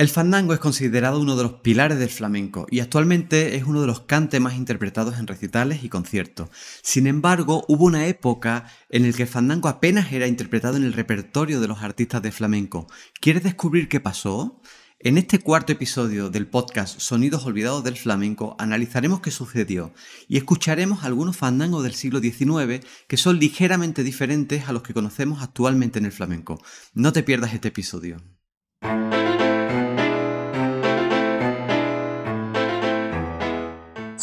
El fandango es considerado uno de los pilares del flamenco y actualmente es uno de los cantes más interpretados en recitales y conciertos. Sin embargo, hubo una época en la que el fandango apenas era interpretado en el repertorio de los artistas de flamenco. ¿Quieres descubrir qué pasó? En este cuarto episodio del podcast Sonidos Olvidados del Flamenco analizaremos qué sucedió y escucharemos algunos fandangos del siglo XIX que son ligeramente diferentes a los que conocemos actualmente en el flamenco. No te pierdas este episodio.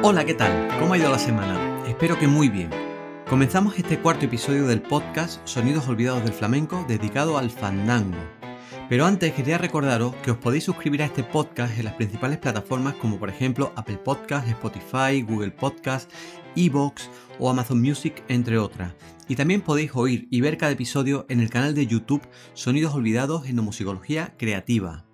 Hola, ¿qué tal? ¿Cómo ha ido la semana? Espero que muy bien. Comenzamos este cuarto episodio del podcast Sonidos Olvidados del Flamenco dedicado al fandango. Pero antes quería recordaros que os podéis suscribir a este podcast en las principales plataformas como por ejemplo Apple Podcast, Spotify, Google Podcast, Evox o Amazon Music, entre otras. Y también podéis oír y ver cada episodio en el canal de YouTube Sonidos Olvidados en Musicología Creativa.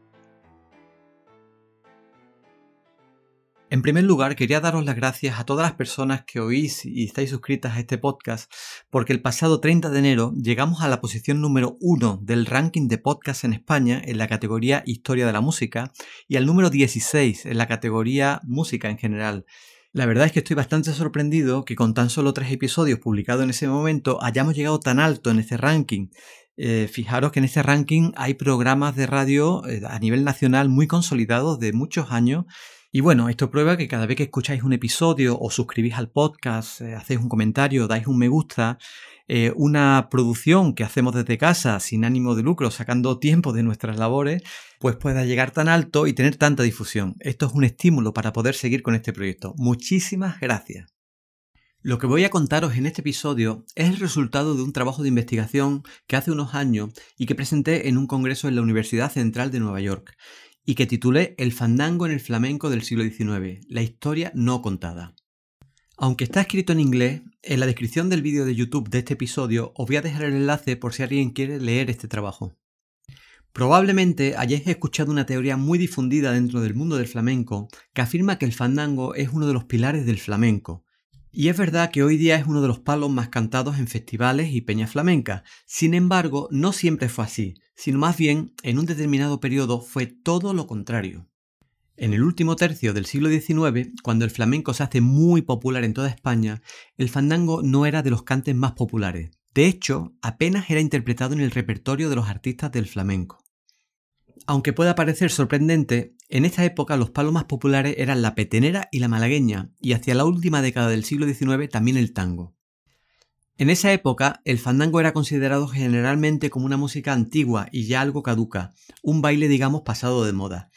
En primer lugar, quería daros las gracias a todas las personas que oís y estáis suscritas a este podcast, porque el pasado 30 de enero llegamos a la posición número 1 del ranking de podcasts en España en la categoría Historia de la Música y al número 16 en la categoría Música en general. La verdad es que estoy bastante sorprendido que con tan solo tres episodios publicados en ese momento hayamos llegado tan alto en este ranking. Eh, fijaros que en este ranking hay programas de radio eh, a nivel nacional muy consolidados de muchos años y bueno, esto prueba que cada vez que escucháis un episodio o suscribís al podcast, eh, hacéis un comentario, dais un me gusta, eh, una producción que hacemos desde casa sin ánimo de lucro, sacando tiempo de nuestras labores, pues pueda llegar tan alto y tener tanta difusión. Esto es un estímulo para poder seguir con este proyecto. Muchísimas gracias. Lo que voy a contaros en este episodio es el resultado de un trabajo de investigación que hace unos años y que presenté en un congreso en la Universidad Central de Nueva York y que titulé El fandango en el flamenco del siglo XIX, la historia no contada. Aunque está escrito en inglés, en la descripción del vídeo de YouTube de este episodio os voy a dejar el enlace por si alguien quiere leer este trabajo. Probablemente hayáis escuchado una teoría muy difundida dentro del mundo del flamenco que afirma que el fandango es uno de los pilares del flamenco. Y es verdad que hoy día es uno de los palos más cantados en festivales y peñas flamencas. Sin embargo, no siempre fue así sino más bien en un determinado periodo fue todo lo contrario. En el último tercio del siglo XIX, cuando el flamenco se hace muy popular en toda España, el fandango no era de los cantes más populares. De hecho, apenas era interpretado en el repertorio de los artistas del flamenco. Aunque pueda parecer sorprendente, en esta época los palos más populares eran la petenera y la malagueña, y hacia la última década del siglo XIX también el tango. En esa época, el fandango era considerado generalmente como una música antigua y ya algo caduca, un baile digamos pasado de moda.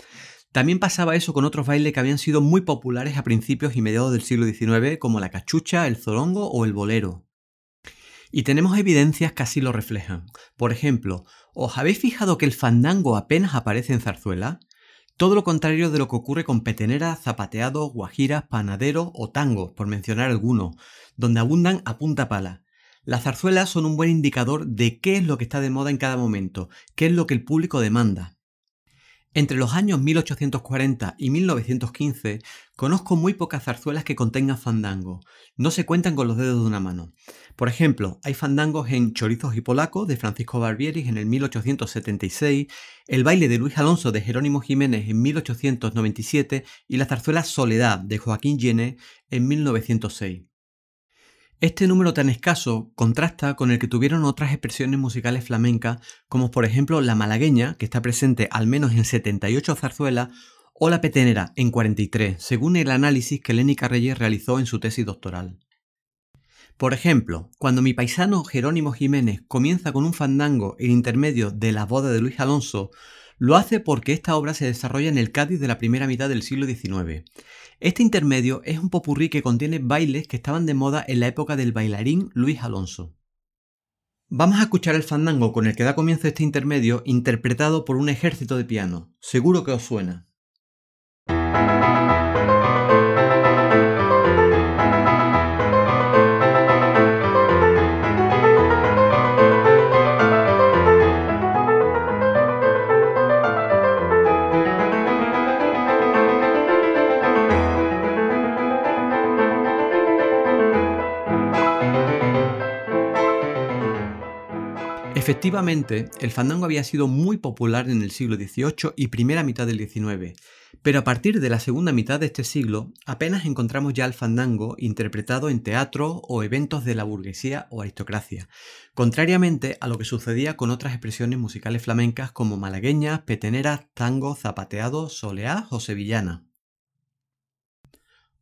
También pasaba eso con otros bailes que habían sido muy populares a principios y mediados del siglo XIX, como la cachucha, el zorongo o el bolero. Y tenemos evidencias que así lo reflejan. Por ejemplo, ¿os habéis fijado que el fandango apenas aparece en zarzuela? Todo lo contrario de lo que ocurre con petenera, zapateado, guajiras, panadero o tango, por mencionar algunos, donde abundan a punta pala. Las zarzuelas son un buen indicador de qué es lo que está de moda en cada momento, qué es lo que el público demanda. Entre los años 1840 y 1915 conozco muy pocas zarzuelas que contengan fandango. No se cuentan con los dedos de una mano. Por ejemplo, hay fandangos en Chorizos y Polaco de Francisco Barbieri en el 1876, el baile de Luis Alonso de Jerónimo Jiménez en 1897 y la zarzuela Soledad de Joaquín Llene en 1906. Este número tan escaso contrasta con el que tuvieron otras expresiones musicales flamencas, como por ejemplo la malagueña, que está presente al menos en 78 zarzuelas, o la petenera, en 43, según el análisis que Lénica Reyes realizó en su tesis doctoral. Por ejemplo, cuando mi paisano Jerónimo Jiménez comienza con un fandango en intermedio de la boda de Luis Alonso, lo hace porque esta obra se desarrolla en el Cádiz de la primera mitad del siglo XIX. Este intermedio es un popurrí que contiene bailes que estaban de moda en la época del bailarín Luis Alonso. Vamos a escuchar el fandango con el que da comienzo este intermedio interpretado por un ejército de piano. Seguro que os suena. Efectivamente, el fandango había sido muy popular en el siglo XVIII y primera mitad del XIX, pero a partir de la segunda mitad de este siglo apenas encontramos ya el fandango interpretado en teatro o eventos de la burguesía o aristocracia, contrariamente a lo que sucedía con otras expresiones musicales flamencas como malagueñas, peteneras, tango, zapateado, soleá o sevillana.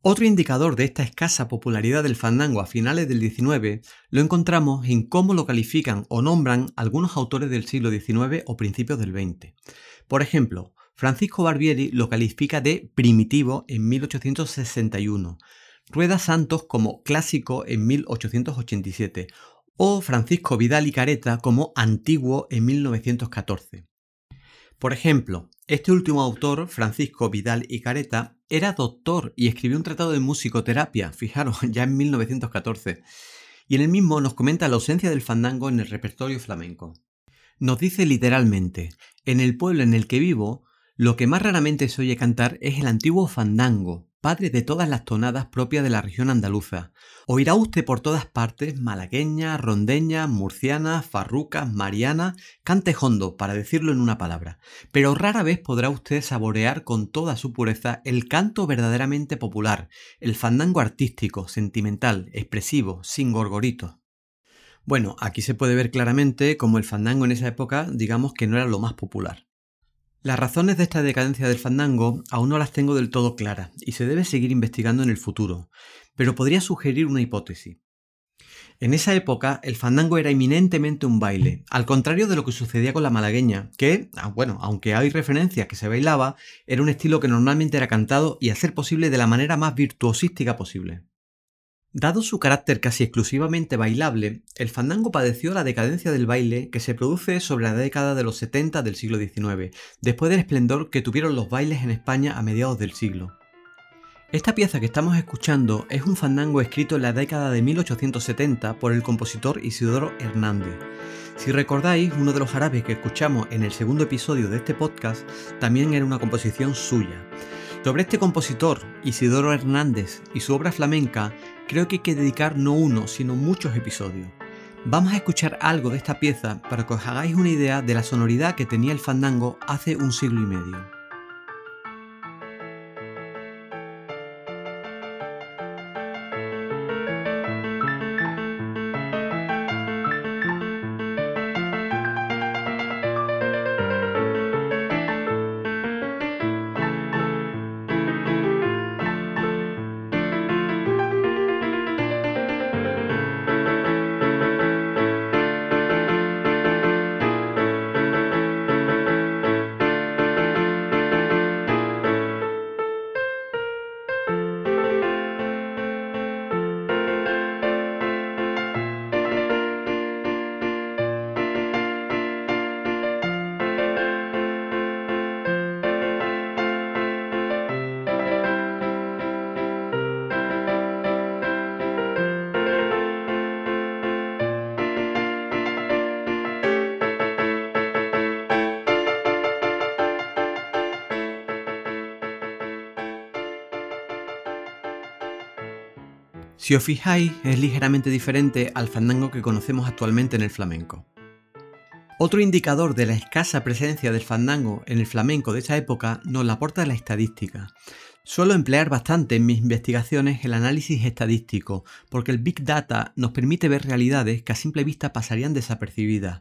Otro indicador de esta escasa popularidad del fandango a finales del XIX lo encontramos en cómo lo califican o nombran algunos autores del siglo XIX o principios del XX. Por ejemplo, Francisco Barbieri lo califica de primitivo en 1861, Rueda Santos como clásico en 1887 o Francisco Vidal y Careta como antiguo en 1914. Por ejemplo, este último autor, Francisco Vidal y Careta, era doctor y escribió un tratado de musicoterapia, fijaros, ya en 1914, y en el mismo nos comenta la ausencia del fandango en el repertorio flamenco. Nos dice literalmente, en el pueblo en el que vivo, lo que más raramente se oye cantar es el antiguo fandango, padre de todas las tonadas propias de la región andaluza. Oirá usted por todas partes malagueña, rondeña, murciana, farruca, mariana, cantejondo, para decirlo en una palabra. Pero rara vez podrá usted saborear con toda su pureza el canto verdaderamente popular, el fandango artístico, sentimental, expresivo, sin gorgoritos. Bueno, aquí se puede ver claramente cómo el fandango en esa época digamos que no era lo más popular. Las razones de esta decadencia del fandango aún no las tengo del todo claras y se debe seguir investigando en el futuro, pero podría sugerir una hipótesis. En esa época el fandango era eminentemente un baile, al contrario de lo que sucedía con la malagueña, que, ah, bueno, aunque hay referencias que se bailaba, era un estilo que normalmente era cantado y a ser posible de la manera más virtuosística posible. Dado su carácter casi exclusivamente bailable, el fandango padeció la decadencia del baile que se produce sobre la década de los 70 del siglo XIX, después del esplendor que tuvieron los bailes en España a mediados del siglo. Esta pieza que estamos escuchando es un fandango escrito en la década de 1870 por el compositor Isidoro Hernández. Si recordáis, uno de los árabes que escuchamos en el segundo episodio de este podcast también era una composición suya. Sobre este compositor, Isidoro Hernández, y su obra flamenca, creo que hay que dedicar no uno, sino muchos episodios. Vamos a escuchar algo de esta pieza para que os hagáis una idea de la sonoridad que tenía el fandango hace un siglo y medio. Si os fijáis, es ligeramente diferente al fandango que conocemos actualmente en el flamenco. Otro indicador de la escasa presencia del fandango en el flamenco de esa época nos la aporta la estadística. Suelo emplear bastante en mis investigaciones el análisis estadístico, porque el Big Data nos permite ver realidades que a simple vista pasarían desapercibidas.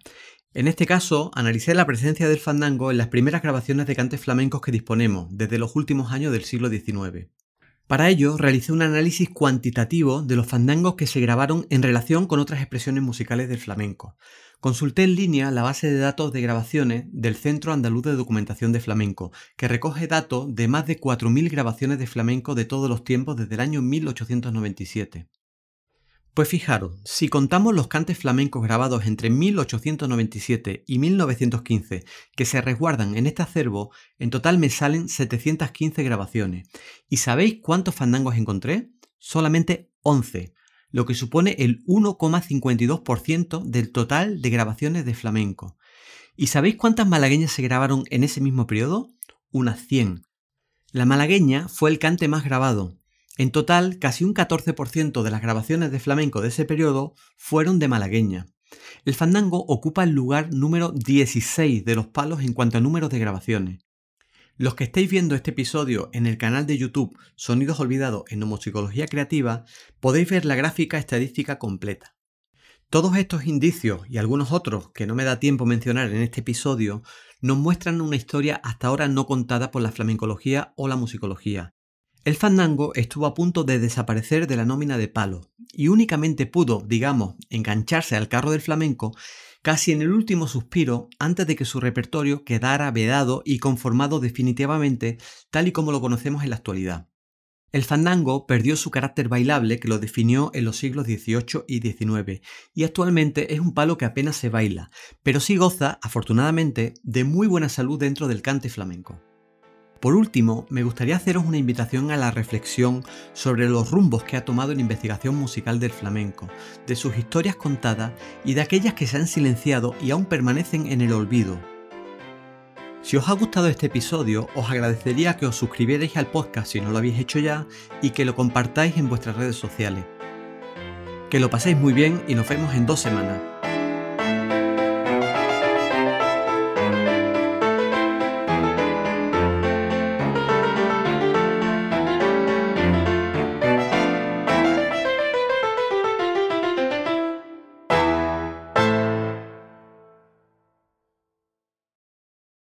En este caso, analicé la presencia del fandango en las primeras grabaciones de cantes flamencos que disponemos, desde los últimos años del siglo XIX. Para ello, realicé un análisis cuantitativo de los fandangos que se grabaron en relación con otras expresiones musicales del flamenco. Consulté en línea la base de datos de grabaciones del Centro Andaluz de Documentación de Flamenco, que recoge datos de más de 4.000 grabaciones de flamenco de todos los tiempos desde el año 1897. Pues fijaros, si contamos los cantes flamencos grabados entre 1897 y 1915 que se resguardan en este acervo, en total me salen 715 grabaciones. ¿Y sabéis cuántos fandangos encontré? Solamente 11, lo que supone el 1,52% del total de grabaciones de flamenco. ¿Y sabéis cuántas malagueñas se grabaron en ese mismo periodo? Unas 100. La malagueña fue el cante más grabado, en total, casi un 14% de las grabaciones de flamenco de ese periodo fueron de malagueña. El fandango ocupa el lugar número 16 de los palos en cuanto a números de grabaciones. Los que estáis viendo este episodio en el canal de YouTube Sonidos Olvidados en Homopsicología Creativa podéis ver la gráfica estadística completa. Todos estos indicios y algunos otros que no me da tiempo mencionar en este episodio nos muestran una historia hasta ahora no contada por la flamencología o la musicología, el fandango estuvo a punto de desaparecer de la nómina de palo y únicamente pudo, digamos, engancharse al carro del flamenco casi en el último suspiro antes de que su repertorio quedara vedado y conformado definitivamente tal y como lo conocemos en la actualidad. El fandango perdió su carácter bailable que lo definió en los siglos XVIII y XIX y actualmente es un palo que apenas se baila, pero sí goza, afortunadamente, de muy buena salud dentro del cante flamenco. Por último, me gustaría haceros una invitación a la reflexión sobre los rumbos que ha tomado la investigación musical del flamenco, de sus historias contadas y de aquellas que se han silenciado y aún permanecen en el olvido. Si os ha gustado este episodio, os agradecería que os suscribierais al podcast si no lo habéis hecho ya y que lo compartáis en vuestras redes sociales. Que lo paséis muy bien y nos vemos en dos semanas.